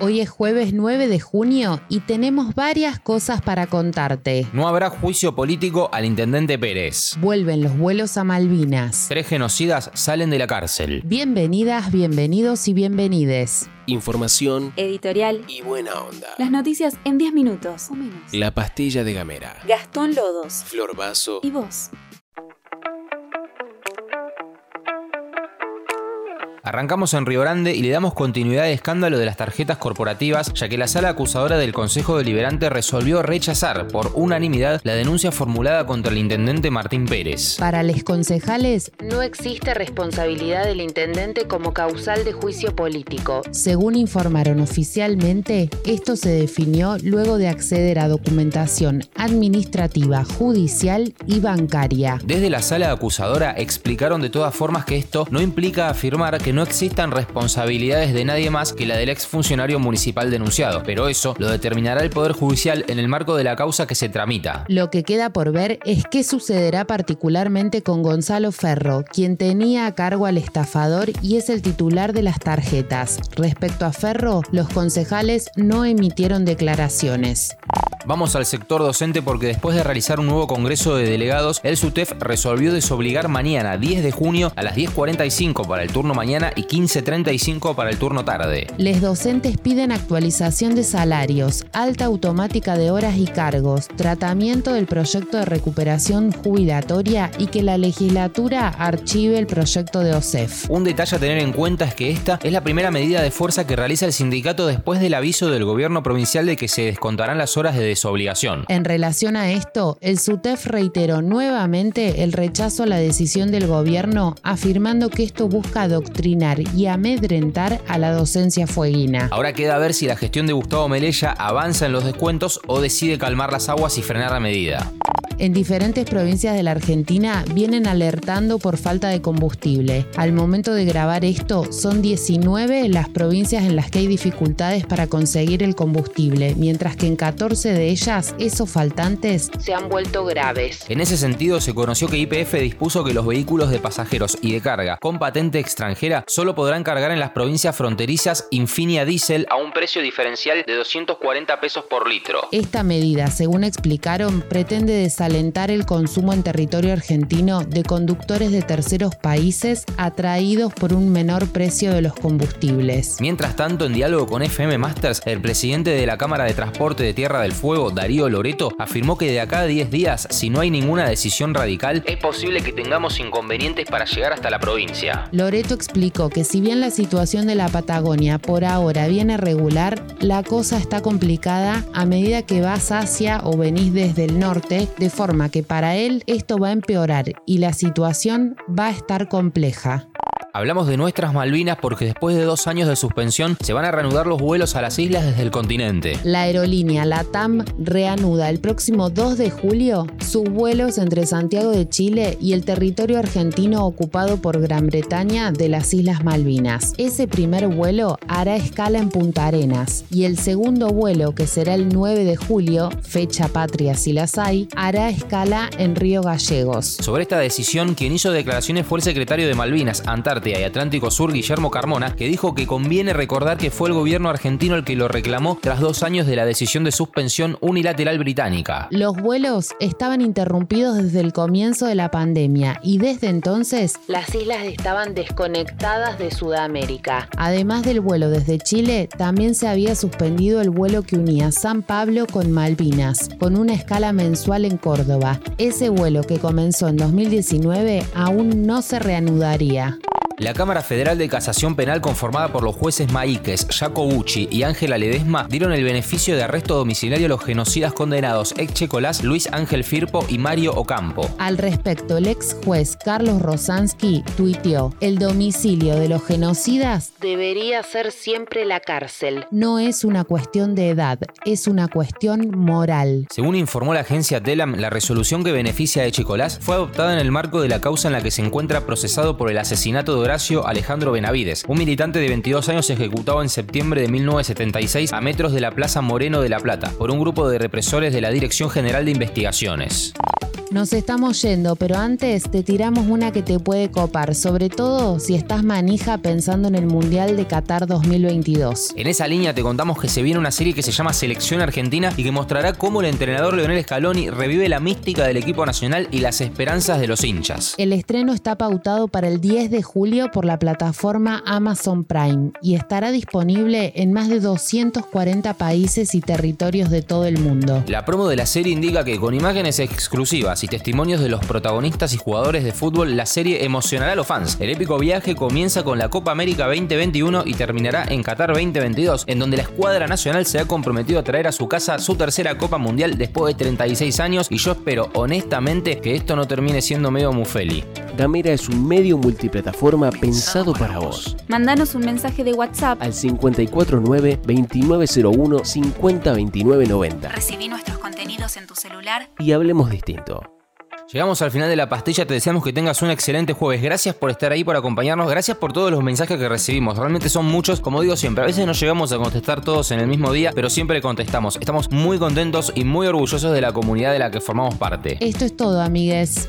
Hoy es jueves 9 de junio y tenemos varias cosas para contarte. No habrá juicio político al intendente Pérez. Vuelven los vuelos a Malvinas. Tres genocidas salen de la cárcel. Bienvenidas, bienvenidos y bienvenides. Información Editorial. y buena onda. Las noticias en 10 minutos o menos. La pastilla de Gamera. Gastón Lodos. Flor Vaso. ¿Y vos? Arrancamos en Río Grande y le damos continuidad al escándalo de las tarjetas corporativas, ya que la sala acusadora del Consejo Deliberante resolvió rechazar por unanimidad la denuncia formulada contra el intendente Martín Pérez. Para los concejales, no existe responsabilidad del intendente como causal de juicio político. Según informaron oficialmente, esto se definió luego de acceder a documentación administrativa, judicial y bancaria. Desde la sala acusadora explicaron de todas formas que esto no implica afirmar que no existan responsabilidades de nadie más que la del exfuncionario municipal denunciado, pero eso lo determinará el Poder Judicial en el marco de la causa que se tramita. Lo que queda por ver es qué sucederá particularmente con Gonzalo Ferro, quien tenía a cargo al estafador y es el titular de las tarjetas. Respecto a Ferro, los concejales no emitieron declaraciones. Vamos al sector docente porque después de realizar un nuevo congreso de delegados, el SUTEF resolvió desobligar mañana, 10 de junio, a las 10.45 para el turno mañana y 15.35 para el turno tarde. Les docentes piden actualización de salarios, alta automática de horas y cargos, tratamiento del proyecto de recuperación jubilatoria y que la legislatura archive el proyecto de OSEF. Un detalle a tener en cuenta es que esta es la primera medida de fuerza que realiza el sindicato después del aviso del gobierno provincial de que se descontarán las horas de desobligación. En relación a esto, el SUTEF reiteró nuevamente el rechazo a la decisión del gobierno, afirmando que esto busca adoctrinar y amedrentar a la docencia fueguina. Ahora queda ver si la gestión de Gustavo Melella avanza en los descuentos o decide calmar las aguas y frenar la medida. En diferentes provincias de la Argentina vienen alertando por falta de combustible. Al momento de grabar esto, son 19 las provincias en las que hay dificultades para conseguir el combustible, mientras que en 14 de ellas esos faltantes se han vuelto graves. En ese sentido, se conoció que IPF dispuso que los vehículos de pasajeros y de carga con patente extranjera solo podrán cargar en las provincias fronterizas Infinia Diesel a un precio diferencial de 240 pesos por litro. Esta medida, según explicaron, pretende desalentar el consumo en territorio argentino de conductores de terceros países atraídos por un menor precio de los combustibles. Mientras tanto, en diálogo con FM Masters, el presidente de la Cámara de Transporte de Tierra del Fuego, Darío Loreto, afirmó que de acá a 10 días, si no hay ninguna decisión radical, es posible que tengamos inconvenientes para llegar hasta la provincia. Loreto explicó que si bien la situación de la Patagonia por ahora viene regular, la cosa está complicada a medida que vas hacia o venís desde el norte, de forma que para él esto va a empeorar y la situación va a estar compleja. Hablamos de nuestras Malvinas porque después de dos años de suspensión se van a reanudar los vuelos a las islas desde el continente. La aerolínea LATAM reanuda el próximo 2 de julio sus vuelos entre Santiago de Chile y el territorio argentino ocupado por Gran Bretaña de las Islas Malvinas. Ese primer vuelo hará escala en Punta Arenas y el segundo vuelo, que será el 9 de julio, fecha patria si las hay, hará escala en Río Gallegos. Sobre esta decisión, quien hizo declaraciones fue el secretario de Malvinas, Antártida Atlántico Sur, Guillermo Carmona, que dijo que conviene recordar que fue el gobierno argentino el que lo reclamó tras dos años de la decisión de suspensión unilateral británica. Los vuelos estaban interrumpidos desde el comienzo de la pandemia y desde entonces las islas estaban desconectadas de Sudamérica. Además del vuelo desde Chile, también se había suspendido el vuelo que unía San Pablo con Malvinas, con una escala mensual en Córdoba. Ese vuelo que comenzó en 2019 aún no se reanudaría. La Cámara Federal de Casación Penal conformada por los jueces Maíquez, Jacobucci y Ángela Ledesma dieron el beneficio de arresto domiciliario a los genocidas condenados Echecolás, Luis Ángel Firpo y Mario Ocampo. Al respecto, el ex juez Carlos Rosansky tuiteó, el domicilio de los genocidas debería ser siempre la cárcel. No es una cuestión de edad, es una cuestión moral. Según informó la agencia Telam, la resolución que beneficia a Echecolás fue adoptada en el marco de la causa en la que se encuentra procesado por el asesinato de Horacio Alejandro Benavides, un militante de 22 años ejecutado en septiembre de 1976 a metros de la Plaza Moreno de La Plata por un grupo de represores de la Dirección General de Investigaciones. Nos estamos yendo, pero antes te tiramos una que te puede copar, sobre todo si estás manija pensando en el Mundial de Qatar 2022. En esa línea te contamos que se viene una serie que se llama Selección Argentina y que mostrará cómo el entrenador Leonel Scaloni revive la mística del equipo nacional y las esperanzas de los hinchas. El estreno está pautado para el 10 de julio por la plataforma Amazon Prime y estará disponible en más de 240 países y territorios de todo el mundo. La promo de la serie indica que con imágenes exclusivas y testimonios de los protagonistas y jugadores de fútbol, la serie emocionará a los fans. El épico viaje comienza con la Copa América 2021 y terminará en Qatar 2022, en donde la escuadra nacional se ha comprometido a traer a su casa su tercera Copa Mundial después de 36 años y yo espero honestamente que esto no termine siendo medio mufeli. Gamera es un medio multiplataforma pensado para vos. Mandanos un mensaje de WhatsApp Al 549-2901-502990 Recibí nuestros contenidos en tu celular. y hablemos distinto. Llegamos al final de la pastilla, te deseamos que tengas un excelente jueves. Gracias por estar ahí, por acompañarnos, gracias por todos los mensajes que recibimos. Realmente son muchos, como digo siempre, a veces no llegamos a contestar todos en el mismo día, pero siempre contestamos. Estamos muy contentos y muy orgullosos de la comunidad de la que formamos parte. Esto es todo, amigues.